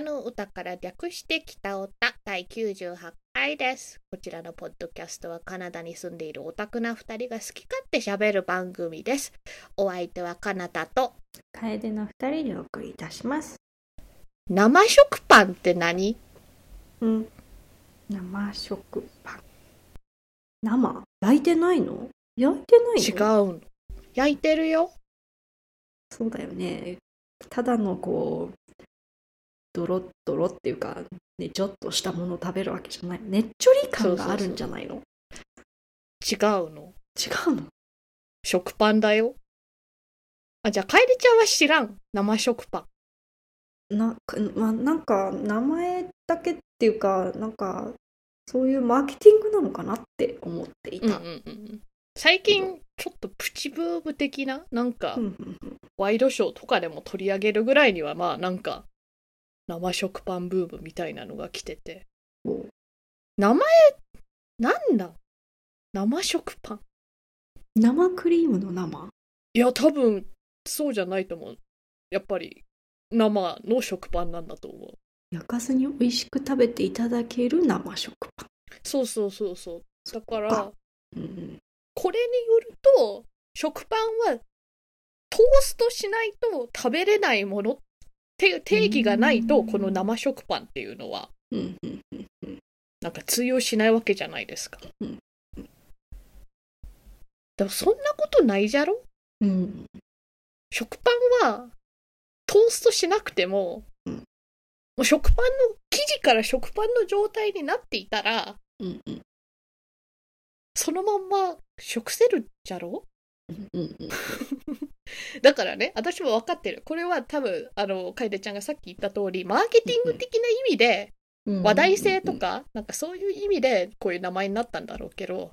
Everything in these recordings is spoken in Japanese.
北の歌から略して北歌第98回です。こちらのポッドキャストはカナダに住んでいるオタクな2人が好き勝手喋る番組です。お相手はカナダと楓の二人でお送りいたします。生食パンって何？うん。生食パン。生？焼いてないの？焼いてない違うのの。焼いてるよ。そうだよね。ただのこう、ドロッドロっていうか、ね、ちょっとしたものを食べるわけじゃない。ねっちょり感があるんじゃないの？違うの。違うの？食パンだよ。あ、じゃあ、カエルちゃんは知らん。生食パン。なかまあ、なんか名前だけっていうかなんかそういうマーケティングなのかなって思っていた。うんうんうん。最近、ちょっとプチブーム的な、なんかう、んうんうんワイドショーとかでも取り上げるぐらいには、まあ、なんか、生食パンブームみたいなのが来てて。お名前、なんだ？生食パン。生クリームの生？いや、多分、そうじゃないと思う。やっぱり、生の食パンなんだと思う。焼かずに美味しく食べていただける生食パン。そうそうそうそう。だから、うんうんこれによると、食パンはトーストしないと食べれないものって定義がないと、うん。この生食パンっていうのは、なんか通用しないわけじゃないですか。うん。でもそんなことないじゃろ？うん。食パンはトーストしなくても、うん。もう食パンの生地から食パンの状態になっていたら、うんうん。そのまんま食せるじゃろ？うんうん だからね、私も分かってる。これは多分、あの、楓ちゃんがさっき言った通り、マーケティング的な意味で、うん。話題性とか、なんかそういう意味で、こういう名前になったんだろうけど、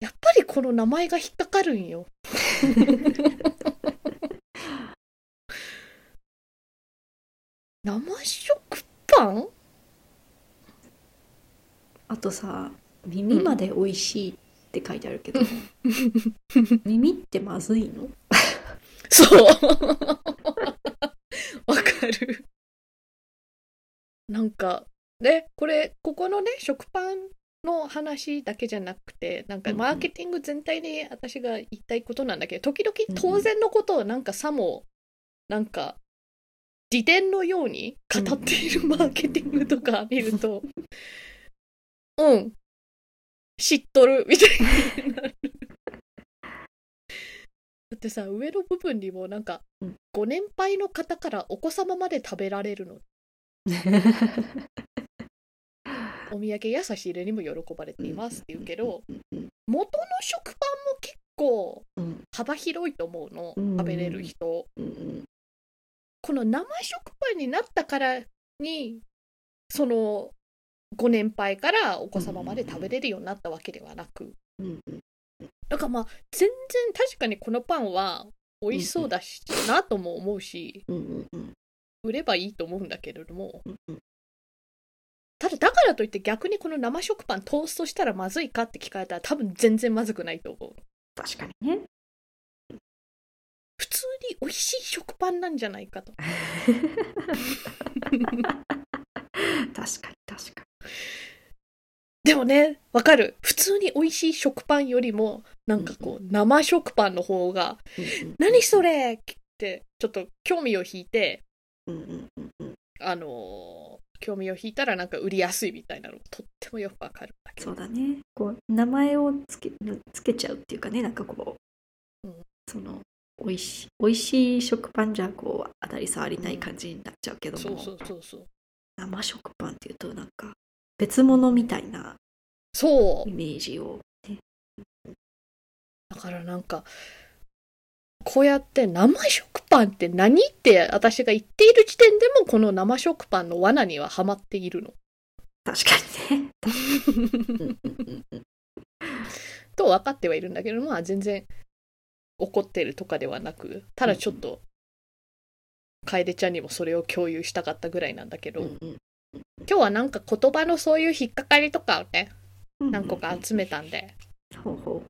やっぱりこの名前が引っかかるんよ。生食パン？あとさ耳まで美味しい。って書いてあるけど、耳ってまずいの？そう。わかる。なんか、ね、これ、ここのね、食パンの話だけじゃなくて、なんかマーケティング全体で私が言いたいことなんだけど、時々当然のことをなんかさも、なんか、自伝のように語っているマーケティングとか見ると、うん、知っとるみたいになる。だってさ、上の部分にもなんかうん、ご年配の方からお子様まで食べられるの。お土産や差し入れにも喜ばれていますって言うけど、うん元の食パンも結構うん幅広いと思うの、うん食べれる人。この生食パンになったからに、その、ご年配からお子様まで食べれるようになったわけではなく、うんうんだからまあ、全然確かにこのパンは美味しそうだし、なとも思うし、うんうんうん。売ればいいと思うんだけれども、うんうん。ただだからといって逆にこの生食パントーストしたらまずいかって聞かれたら多分全然まずくないと思う。確かにね。普通に美味しい食パンなんじゃないかと。確かに確かでもね、わかる。普通に美味しい食パンよりも、なんかこう、生食パンの方が、何それって、ちょっと興味を引いて、うんうんうんうんあのー興味を引いたらなんか売りやすいみたいなのがとってもよくわかるんだけど。そうだねこう名前をつけつけちゃうっていうかねなんかこう、うんその美味しい美味しい食パンじゃこう当たり障りない感じになっちゃうけども、そうそうそうそう。生食パンっていうとなんか別物みたいなそう。イ。メージを、ね、だからなんか、こうやって生食パンって何って私が言っている時点でもこの生食パンの罠にはハマっているの。確かにね。と分かってはいるんだけど、まあ全然怒ってるとかではなく、ただちょっと、楓ちゃんにもそれを共有したかったぐらいなんだけど、うんうん今日はなんか言葉のそういう引っかかりとかをね、うん何個か集めたんで、ほうほ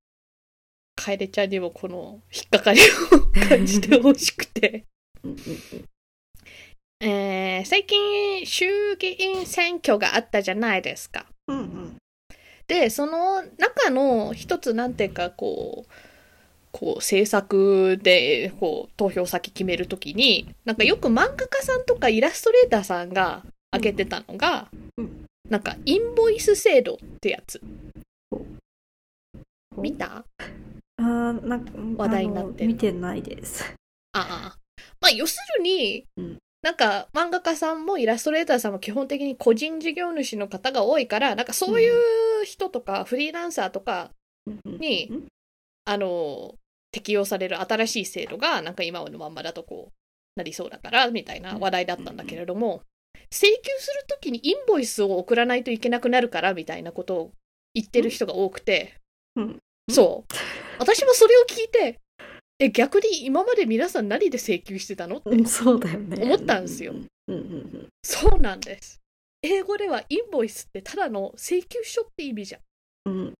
楓ちゃんにもこの引っかかりを感じてほしくて。えー最近衆議院選挙があったじゃないですか。うんうん。で、その中の一つなんていうか、こう、こう政策でこう投票先決めるときに、なんかよく漫画家さんとかイラストレーターさんが挙げてたのが、うん。なんかインボイス制度ってやつ。見た？あーなんか話題になって見てないです。ああ。まあ、要するに、うん。なんか漫画家さんもイラストレーターさんも基本的に個人事業主の方が多いから、なんかそういう人とかフリーランサーとかに、うんあの、適用される新しい制度が、なんか今のまんまだとこう、なりそうだから、みたいな話題だったんだけれども、請求するときにインボイスを送らないといけなくなるから、みたいなことを言ってる人が多くて、うんそう。私もそれを聞いて、え、逆に今まで皆さん何で請求してたのって。思ったんですよそうなんです。英語ではインボイスってただの請求書って意味じゃん。うん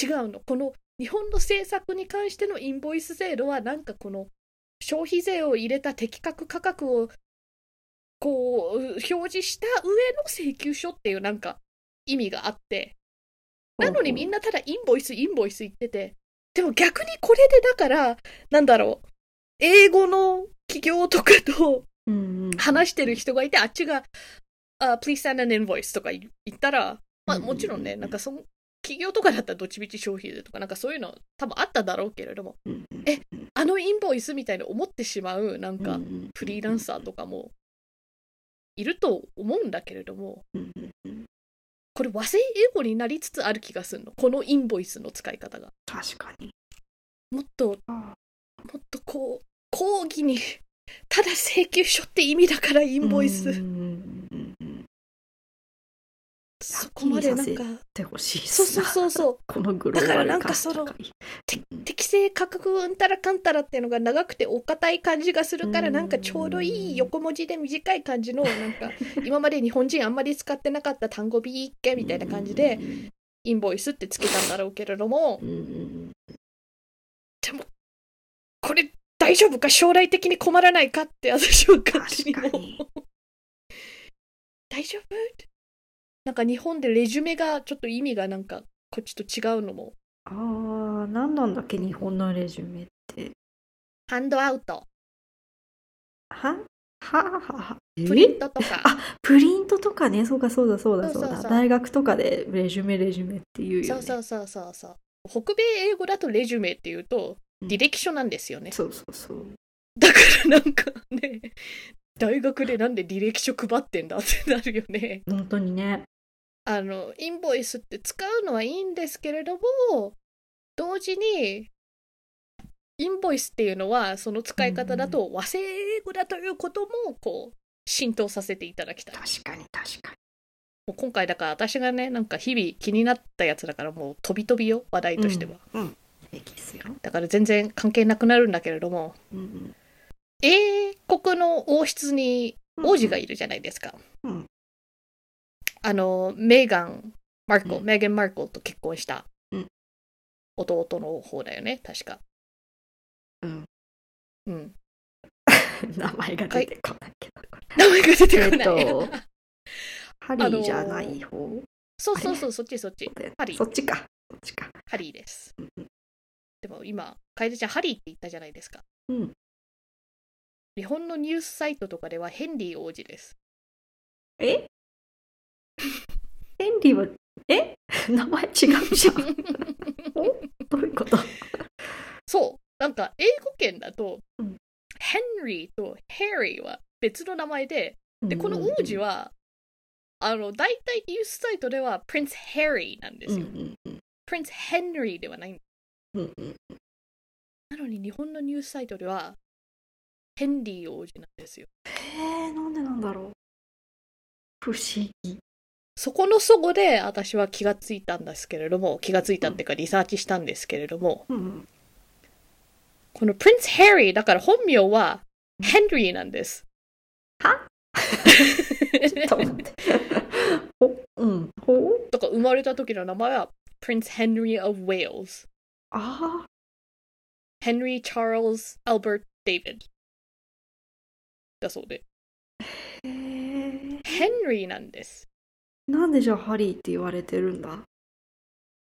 違うの。この日本の政策に関してのインボイス制度はなんかこの消費税を入れた適格価格をこう表示した上の請求書っていうなんか意味があって。なのにみんなただインボイスインボイス言ってて。でも逆にこれでだからなんだろう。英語の企業とかと話してる人がいて、あっちが、あ please send an invoice とか言ったら、まあもちろんね、なんかその、企業とかだったらどっちみち消費税とか、なんかそういうの多分あっただろうけれども、えあのインボイスみたいに思ってしまう、なんかフリーランサーとかもいると思うんだけれども、これ和製英語になりつつある気がするの。このインボイスの使い方が。確かに。もっと、あもっとこう、講義に、ただ請求書って意味だからインボイス。こまでなんか。てほしいっそうそうそうそう。このグローバル化社会適正価格うんたらかんたらっていうのが長くてお堅い感じがするからうんなんかちょうどいい横文字で短い感じのなんか今まで日本人あんまり使ってなかった単語ビーッケみたいな感じでインボイスってつけたんだろうけれども。うんうんうん。これ大丈夫か？将来的に困らないかって私は勝手にもう。大丈夫？なんか日本でレジュメがちょっと意味がなんかこっちと違うのも。ああ何なんだっけ日本のレジュメって。ハンドアウト。は？はははプリントとか。あプリントとかね。そうかそうだそうだそうだ。大学とかでレジュメレジュメっていうよね。そうそうそうそうそう。北米英語だとレジュメっていうとうん。履歴書なんですよね、そうそうそう。だからなんかね大学でなんで履歴書配ってんだってなるよね。本当にねあのインボイスって使うのはいいんですけれども同時にインボイスっていうのはその使い方だと和製英語だということもこう浸透させていただきたい。確かに確かに。もう今回だから私がねなんか日々気になったやつだからもう飛び飛びよ話題としては、うん、うん、だから全然関係なくなるんだけれどもうんうん。英国の王室に王子がいるじゃないですか。うんあの、メーガン・マークル、うんメーガン・マークルと結婚したうん弟の方だよね、確か。うんうん。名前が出てこないけど、名前が出てえっこない。と ハリーじゃない方？そうそうそう、そっちそっち。ハリーそっちかそっちかハリーです。でも今、楓ちゃん、ハリーって言ったじゃないですか。うん日本のニュースサイトとかではヘンリー王子です。え？ヘンリーはえ？名前違うじゃん。どういうこと？そう。なんか、英語圏だと、うん。ヘンリーとヘリーは別の名前で、で、この王子は、あの、大体ニュースサイトでは、プリンス・ヘリーなんですよ。プリンス・ヘンリーではない。うんうんなのに、日本のニュースサイトでは、ヘンリー王子なんですよ。へえなんでなんだろう。不思議そこのそこで、私は気がついたんですけれども、気がついたっていうか、リサーチしたんですけれども、うんこのプリンス・ヘリー、だから本名は、ヘンリーなんです。は？ちょっと待ってほうんほう？だから生まれた時の名前は、 Prince Henry of Wales。あヘンリー・チャールズ・アルバート・デイビッド。だそうで。ヘンリーなんです。なんでじゃあハリーって言われてるんだ？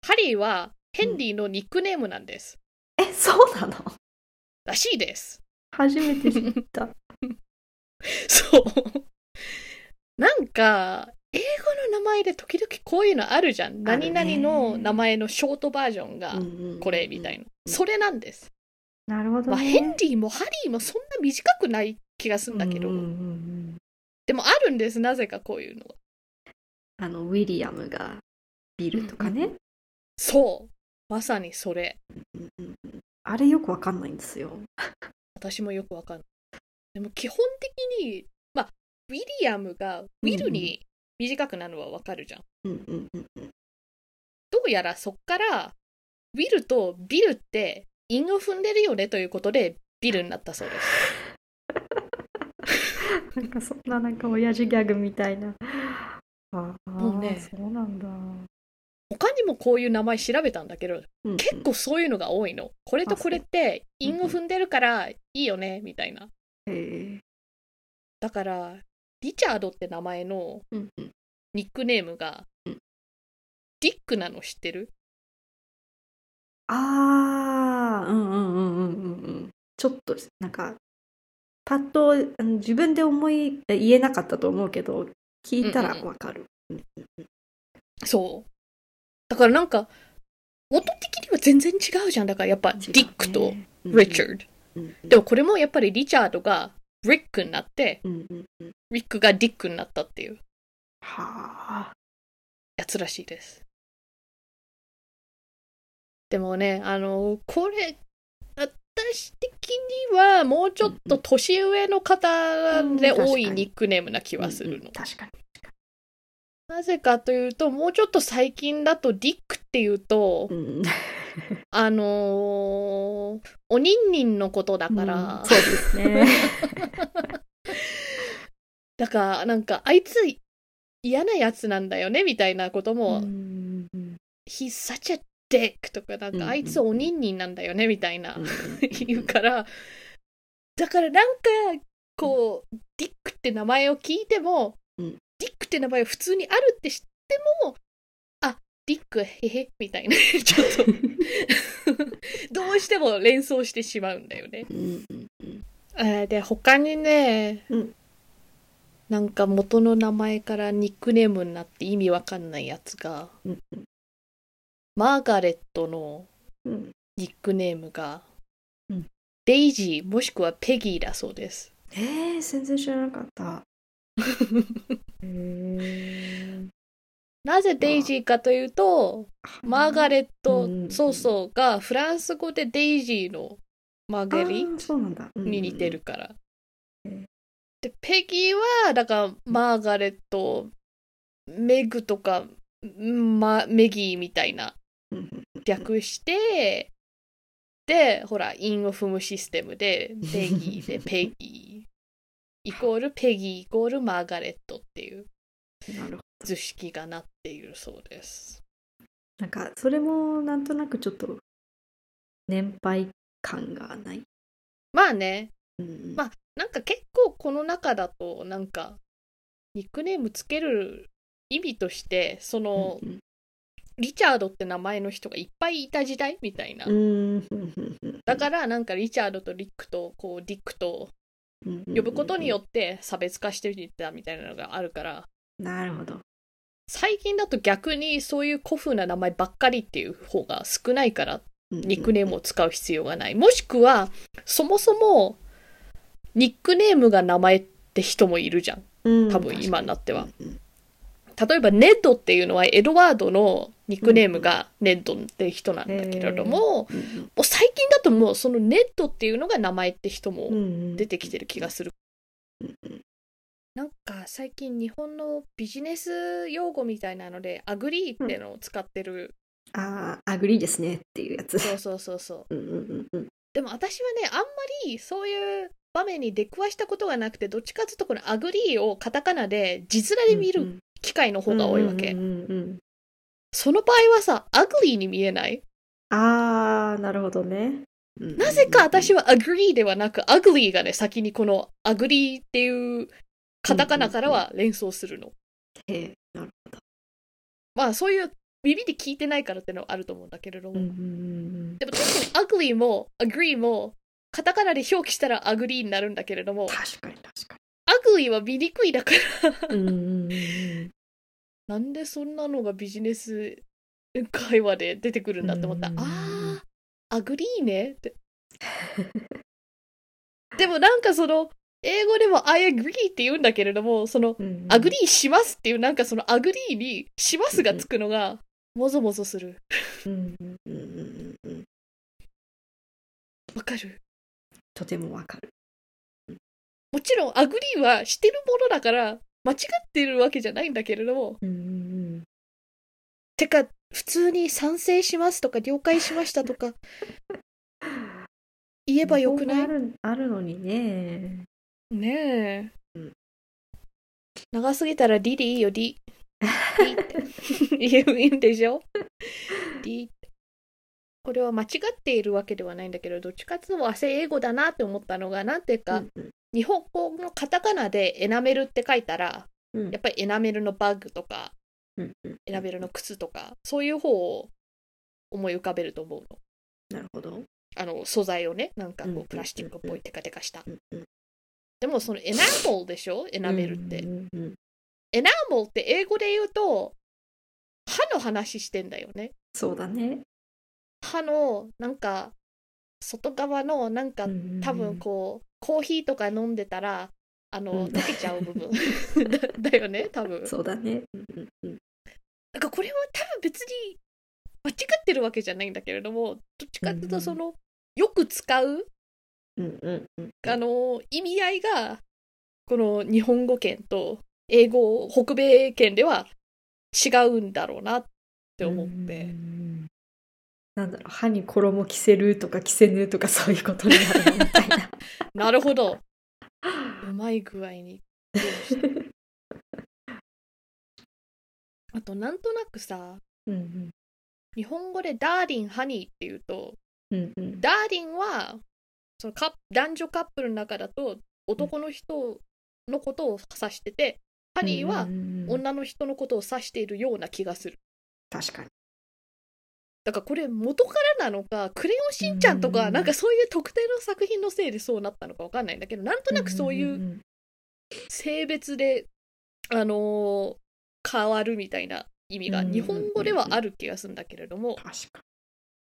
ハリーはヘンリーのニックネームなんです。え、そうなの？らしいです。初めて知った。そう。なんか、英語の名前で時々こういうのあるじゃん。何々の名前のショートバージョンがこれみたいな。それなんです。なるほど、まあ、ね。ヘンリーもハリーもそんな短くない気がするんだけど、でもあるんです、なぜかこういうのが。あの、ウィリアムがビルとかね。そう。まさにそれ。うんうんうんあれよくわかんないんですよ。私もよくわかんない。でも基本的に、まあ、ウィリアムがウィルに短くなるのはわかるじゃん。うんうんうんうん。どうやらそっから、ウィルとビルって韻を踏んでるよねということで、ビルになったそうです。なんかそんななんか親父ギャグみたいな。ああ、もうねそうなんだ。他にもこういう名前調べたんだけど、うんうん結構そういうのが多いの。これとこれって韻を踏んでるからいいよね、みたいな。へえだから、リチャードって名前のニックネームがうん、ディックなの知ってる？ああ、うんうんうんうんうんうん。ちょっとなんか、パッとあの自分で思いえ言えなかったと思うけど、聞いたらわかる。うんうんうんそう。だからなんか、音的には全然違うじゃん。だからやっぱ、ディックとねリチャード。うんうんでもこれもやっぱりリチャードがリックになって、うんうんうんリックがディックになったっていうはあ。やつらしいです。でもね、あの、これ、私的にはもうちょっと年上の方で多いニックネームな気はするの。確かに。なぜかというと、もうちょっと最近だとディックっていうと、うんあのーおにんにんのことだから、うんそうですね。だからなんかあいつ嫌なやつなんだよねみたいなことも、うんうん He's such a dick とかなんかあいつおにんにんなんだよねみたいなうん言うからだからなんかこうディックって名前を聞いても、うん。ディックって名前普通にあるって知ってもあディックへへみたいな ちょっと どうしても連想してしまうんだよね。うんうんうん。えーで他にね、うん。なんか元の名前からニックネームになって意味わかんないやつがうんマーガレットのうんニックネームが、うんデイジーもしくはペギーだそうです。えー、全然知らなかった。なぜデイジーかというと、マーガレット、うんそうそうがフランス語でデイジーのマーガリ。に似てるから。うんで、ペギーは、だからマーガレット、メグとか、ま、メギーみたいな略して、で、ほら、韻を踏むシステムで、ペギーで ペギー、イコールペギーイコールマーガレットっていう。図式がなっているそうです。なんか、それもなんとなくちょっと年配感がない？まあね、うんまあなんか結構この中だと、なんか、ニックネームつける意味として、その、うんリチャードって名前の人がいっぱいいた時代みたいな。だからなんかリチャードとリックとこうディックと呼ぶことによって差別化していったみたいなのがあるから、なるほど。最近だと逆にそういう古風な名前ばっかりっていう方が少ないからニックネームを使う必要がない。もしくはそもそもニックネームが名前って人もいるじゃん。うん多分今になっては。うんうん例えばネッドっていうのはエドワードのニックネームがネッドって人なんだけれども、うんもう最近だともうそのネッドっていうのが名前って人もうんうん。出てきてる気がする。うんうん。なんか最近日本のビジネス用語みたいなので agree ってのを使ってる、ああ、 agree ですねっていうやつ。そうそうそうそう。うんうんうんうん。でも私はねあんまりそういう場面に出くわしたことがなくてどっちかっていうとこの agree をカタカナで字面で見るうん機会の方が多いわけ、うんうんうんうんその場合はさ ugly に見えない？ああ、なるほどね。なぜか私は、は agree ではなく ugly がね先にこのアグリーっていうカタカナからは連想するの。へえ、なるほど。まあそういう耳で聞いてないからってのはあると思うんだけれども。うんうんうんでも確かに ugly も agree もカタカナで表記したら agree になるんだけれどもうん。確かに確か ugly は見にくいだから。なんでそんなのがビジネス会話で出てくるんだって思った。うんああ、 ugly ねって。でもなんかその、英語でも I agree って言うんだけれども、その、 agree しますっていう、なんかその agree にしますがつくのが、もぞもぞする。わかる？とてもわかる。もちろん agree はしてるものだから、間違ってるわけじゃないんだけれども、うんうんてか、普通に賛成しますとか、了解しましたとか、言えばよくない？あるのにね。ねえ、うん長すぎたら りでいいよ り。りって 言うんでしょ ?D って。これは間違っているわけではないんだけど、どっちかっていうと和製英語だなって思ったのが、なんていうか、うん日本語のカタカナでエナメルって書いたら、うんやっぱりエナメルのバッグとか、うんうんエナメルの靴とか、そういう方を思い浮かべると思うの。なるほど。あの素材をね、なんかこうプラスチックっぽいテカテカした。でもそのエナモルでしょ？エナメルって。エナモルって英語で言うと歯の話してんだよね。そうだね。歯のなんか外側のなんか多分こうコーヒーとか飲んでたらあのうん。溶けちゃう部分。だ だよね多分。そうだね。うんうんうん。なんかこれは多分別に間違ってるわけじゃないんだけれどもどっちかっていうとそのよく使ううんうん。うんあの意味合いがこの日本語圏と英語北米圏では違うんだろうなって思って、なんだろう歯に衣着せるとか着せぬとかそういうことになるのみたいな。なるほどうまい具合に あとなんとなくさうんうん日本語でダーリンハニーっていうとうんうんダーリンはそのカ男女カップルの中だと男の人のことを指してて、ハニーはうんうんうん女の人のことを指しているような気がする。確かに。だからこれ元からなのか、クレヨンしんちゃんとか、うんなんかそういう特定の作品のせいでそうなったのかわかんないんだけど、なんとなくそういうん性別で、あのー変わるみたいな意味がうん日本語ではある気がするんだけれども、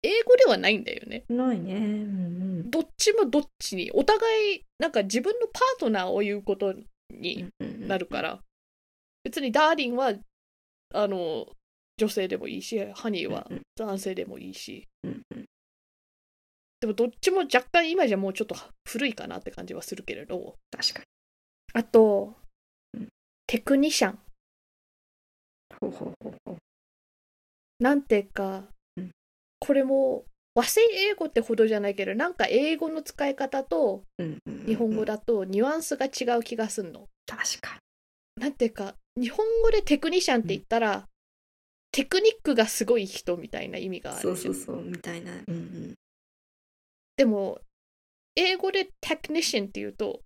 英語ではないんだよね。に。ないね。うんどっちもどっちに、お互い、なんか自分のパートナーを言うことにうんなるから、別にダーリンは、あの、女性でもいいし、ハニーはうん男性でもいいし、でもどっちも若干今じゃもうちょっと古いかなって感じはするけれど、確かに。あとうん、テクニシャン。ほうほうほうほう。なんていうかうん、これも和製英語ってほどじゃないけど、なんか英語の使い方と日本語だとニュアンスが違う気がすんの。確かなんていうか、日本語でテクニシャンって言ったら、テクニックがすごい人みたいな意味がに。あるそうそうそう、みたいな。うんうん。でも、英語でテクニシャンっていうと、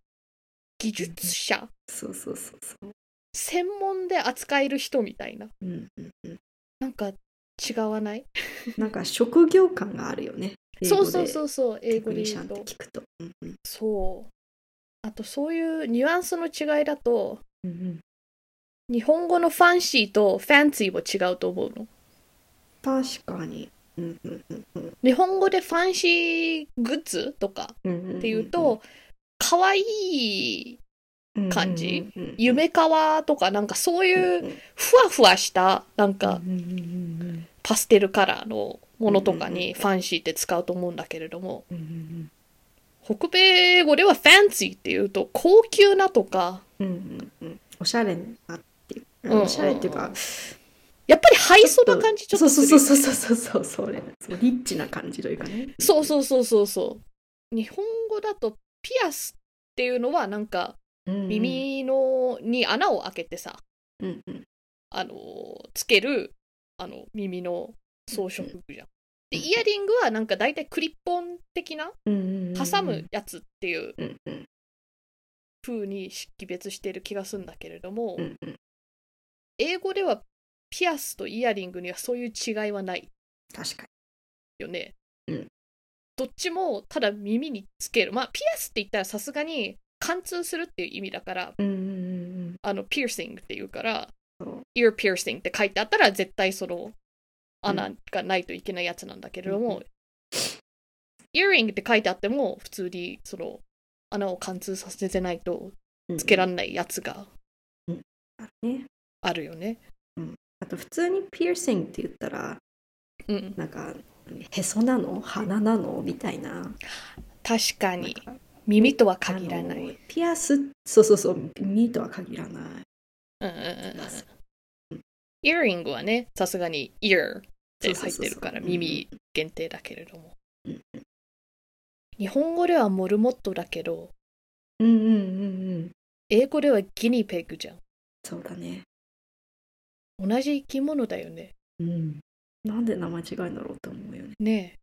技術者、そうそうそうそう。専門で扱える人みたいな。うんうんうん。なんか違わない？なんか職業感があるよね。。そうそうそううそう、英語で言うと。聞くと。うんうんそう。あとそういうニュアンスの違いだと、うんうん日本語のファンシーとファンシーも違うと思うの？確かに。うんうんうんうん。日本語でファンシーグッズとかっていうと、可愛い感じ？うんうんうん夢かわとかなんかそういううんふわふわしたなんうんかパステルカラーのものとかにファンシーって使うと思うんだけれどもうんうん北米語ではファンシーっていうと高級なとかうんうんうん。おしゃれなううん。おしゃれっていうかやっぱりハイソな感じちょっとするそうそうそうそうそうそうそリッチな感じというかね。そうそうそうそうそう。日本語だとピアスっていうのはなんかうん耳のに穴を開けてさうんうん。あのつけるあの耳の装飾具じゃん。でイヤリングはなんか大体クリップオン的な挟むやつっていう風に識別している気がするんだけれども、うんうん。英語ではピアスとイヤリングにはそういう違いはない確かよね。うんどっちもただ耳につける。まあ、ピアスって言ったらさすがに貫通するっていう意味だから、に。うんうんうんあの、ピアシングっていうから、そう。ear piercing って書いてあったら絶対その穴がないといけないやつなんだけれども、イヤリングって書いてあっても普通にその穴を貫通させてないとうん。つけらんないやつがあるよね。あと普通にピアシングって言ったら、うん。なんか、へそなの？鼻なの？みたいな。確かに耳とは限らない。ピアス、そうそうそう、耳とは限らない。うんうんうんうん。イヤリングはね、さすがに ear って入ってるから耳限定だけれどもうん。日本語ではモルモットだけど、うんうんうんうん。英語ではギニペグじゃん。そうだね。同じ生き物だよね。うん。なんで名前違いんだろうって思うよね。ね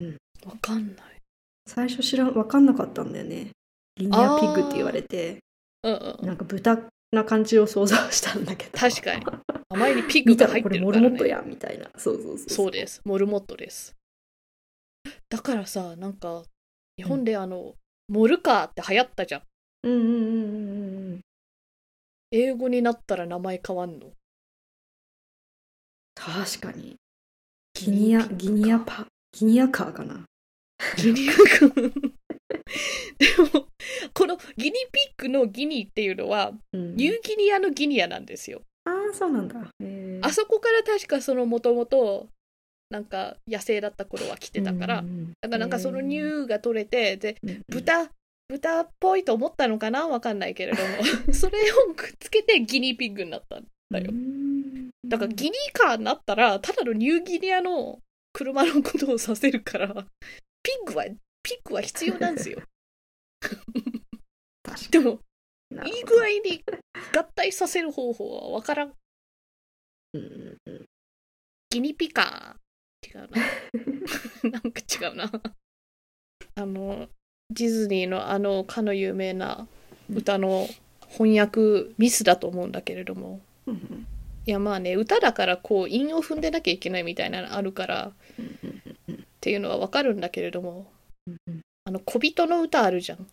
え。うんわかんない。最初知らん、わかんなかったんだよね。ギニアピグって言われて、うんうん。なんか豚な感じを想像したんだけど。確かに。あまりにピグが入ってらこれるからね。モルモットや、みたいな。そうそうそう。そうです。モルモットです。だからさ、なんか、日本であの、モルカーって流行ったじゃん。うんうんうんうんうん。英語になったら名前変わんの？確かに。ギニア、ギニアパ、ギニアカーかな。ギニア君。でも、このギニピッグのギニっていうのは、うんニューギニアのギニアなんですよ。ああ、そうなんだ。あそこから確かそのもともと、なんか野生だった頃は来てたから、うんだからなんかその乳が取れて、で、豚、豚っぽいと思ったのかな？わかんないけれども、それをくっつけてギニーピッグになった。だようんだからギニーカーになったら、ただのニューギニアの車のことをさせるから、ピッグは、ピッグは必要なんですよ。でも、いい具合に合体させる方法はわからん。うんうんうんギニピカー。違うな。なんか違うな。あの、ディズニーのあのかの有名な歌の翻訳ミスだと思うんだけれども。いやまあね、歌だからこう韻を踏んでなきゃいけないみたいなのあるからっていうのはわかるんだけれども、あの小人の歌あるじゃん。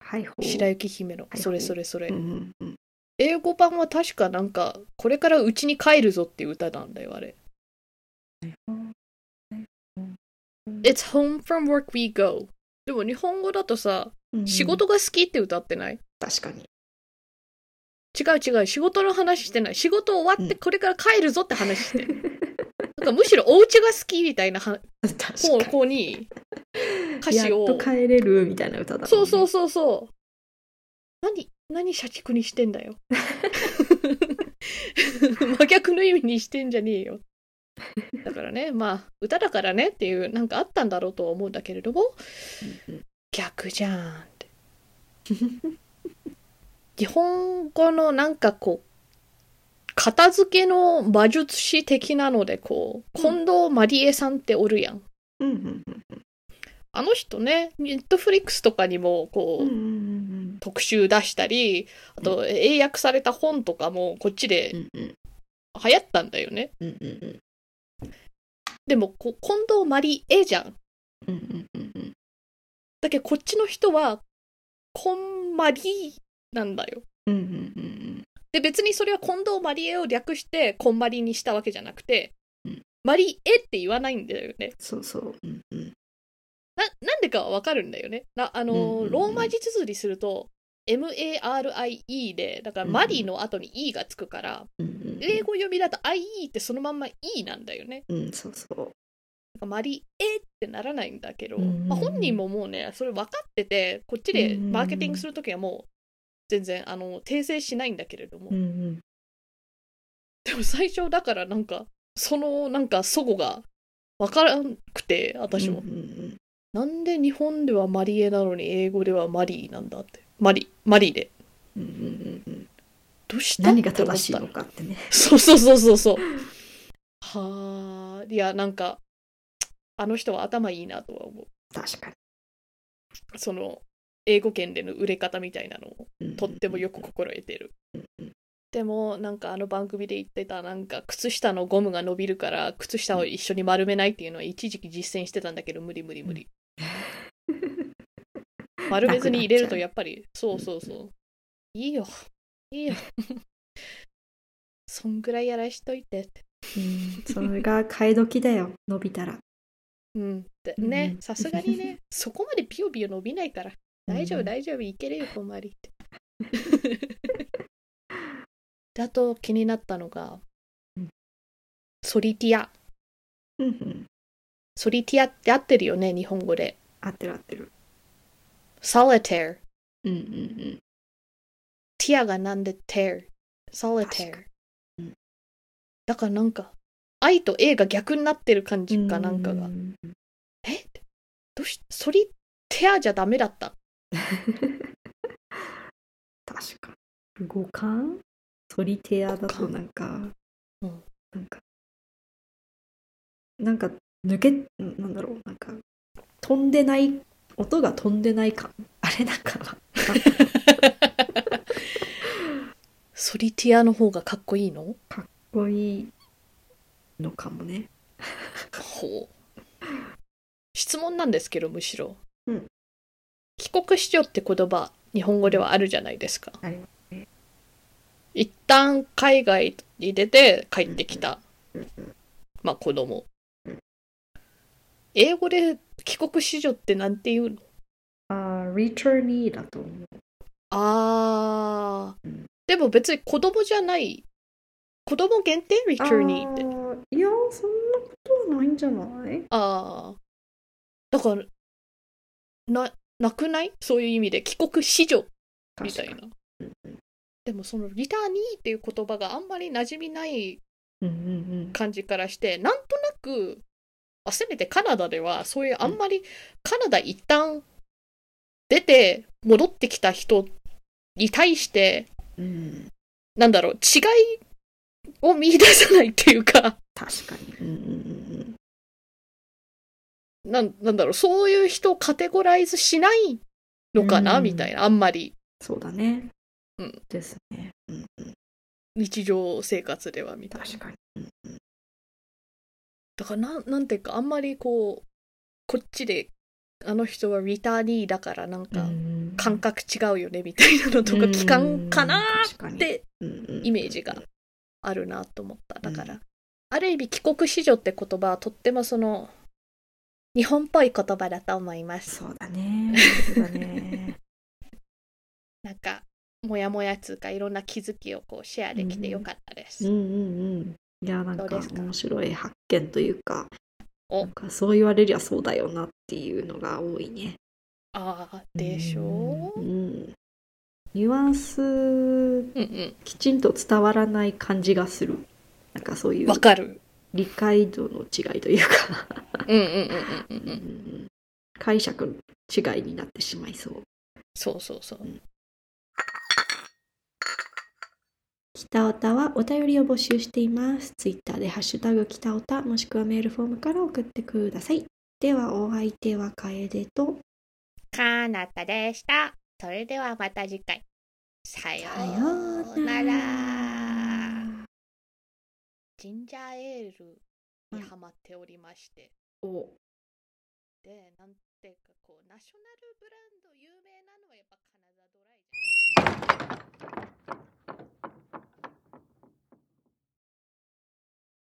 はい白雪姫のは。いそれそれそれう。んうんうん英語版は確かなんか、これから家に帰るぞっていう歌なんだよ、あれ。It's home from work we go. でも日本語だとさ、うん仕事が好きって歌ってない？確かに違う違う、仕事の話してない。仕事終わってうんこれから帰るぞって話してる。なんかむしろお家が好きみたいな方か向に歌詞を。っと帰れるみたいな歌だねそうそうそうそう。何、何社畜にしてんだよ。真逆の意味にしてんじゃねえよ。だからね、まあ、歌だからねっていう、なんかあったんだろうとは思うんだけれども、うんうん逆じゃんって。日本語のなんかこう、片付けの魔術師的なので、こう、近藤マリエさんっておるやん。あの人ね、ネットフリックスとかにも、こう、特集出したり、あと、英訳された本とかもこっちで流行ったんだよね。うんうんうん。でも、こ近藤マリエじゃん。うんうんうんうん。だけど、こっちの人は、コンマリなんだよ。うんうんうんで、別にそれは近藤マリエを略して、コンマリにしたわけじゃなくて、うんマリエって言わないんだよね。そうそううんうんな、なんでかはわかるんだよね。なあの、うんうんうんローマ字綴りすると、MARIE で、だからマリの後に E がつくから、うんうん英語読みだと IE ってそのまんま E なんだよね。うんそうそうマリエってならないんだけど、うんうんうんまあ、本人ももうね、それ分かってて、こっちでマーケティングするときはもう、全然、あの、訂正しないんだけれども、うんうんでも最初だからなんか、そのなんか、祖語が分からんくて、私も。うんうんなんで日本ではマリエなのに英語ではマリーなんだって。マリ、マリで。うんうんうんうんどうした？何が正しいのかってねそうそうそうそうそう。はあ、いや、なんか、あの人は頭いいなとは思う。確かにその、英語圏での売れ方みたいなのをうんとってもよく心得てる。でもなんかあの番組で言ってたなんか靴下のゴムが伸びるから靴下を一緒に丸めないっていうのは一時期実践してたんだけど無理無理無理。丸めずに入れるとやっぱりそうそうそう。いいよ。いいよ。そんぐらいやらしといてって。うんそれが替え時だよ伸びたらうん。でうんね、さすがにね、そこまでビヨビヨ伸びないから。大丈夫、うん大丈夫、いけるよ、こんまりって。だと気になったのがうん、ソリティア。うんうんソリティアって合ってるよね、日本語で。合ってる合ってる solitaire。うんうんうんティアがなんで tear。solitaire 確か。うんだからなんか、愛と A が逆になってる感じかなんかがう。んえ？どうし、ソリティアじゃダメだった？確かに。五感？ソリテアだとなんか、うん。なんか。なんか抜けなんだろう。なんか飛んでない音が飛んでない感。あれなんかな。ソリティアの方がかっこいいのかっこいいのかもね。ほう。質問なんですけど、むしろ。国子女って言葉、日本語ではあるじゃないですか。ありますね一旦海外に出て帰ってきた、うんうんまあ子供うん。英語で帰国子女ってなんて言うの？あー returnee だと思うあー、うんでも別に子供じゃない。子供限定 ?returnee って。あーいやそんなことはないんじゃない？ああ。だから、な、なくない？そういう意味で帰国子女？みたいな。うんうん。でもそのリターニーっていう言葉があんまり馴染みないうんうん感じからして、なんとなく、あせめてカナダではそういうあんまりカナダ一旦出て戻ってきた人に対して、うんうん。なんだろう、違いを見出さないっていうか、確かに。うんうんうんなんなんだろう、そういう人をカテゴライズしないのかな、うん。みたいな、あんまり。そうだね。うん。ですね。うんうん。日常生活ではみたいな。確かに。うんうん。だからなん、なんていうか、あんまりこう、こっちで、あの人はリターニーだからなんか、うん感覚違うよね、みたいなのとか聞かんかなっってイイメージがあるなと思った。だから、ある意味帰国子女って言葉はとってもその、日本っぽい言葉だと思います。そうだね。そうだね。なんか、もやもやつうかいろんな気づきをこうシェアできてよかったです。うんうんうん。いやなんか面白い発見というかお。なんかそう言われりゃそうだよなっていうのが多いね。ああ、でしょう？うんニュアンスうん。きちんと伝わらない感じがする。なんかそういう。わかる。理解度の違いというかうんうんうんうんうんううん。ん解釈の違いになってしまいそうそうそうそう。北オタはお便りを募集しています。ツイッターでハッシュタグ北オタもしくはメールフォームから送ってください。ではお相手は楓とかなたでした。それではまた次回。さようなら。ジンジャーエールにハマっておりまして、うん、でなんていうかこうナショナルブランド有名なのはやっぱカナダドライじゃないですか。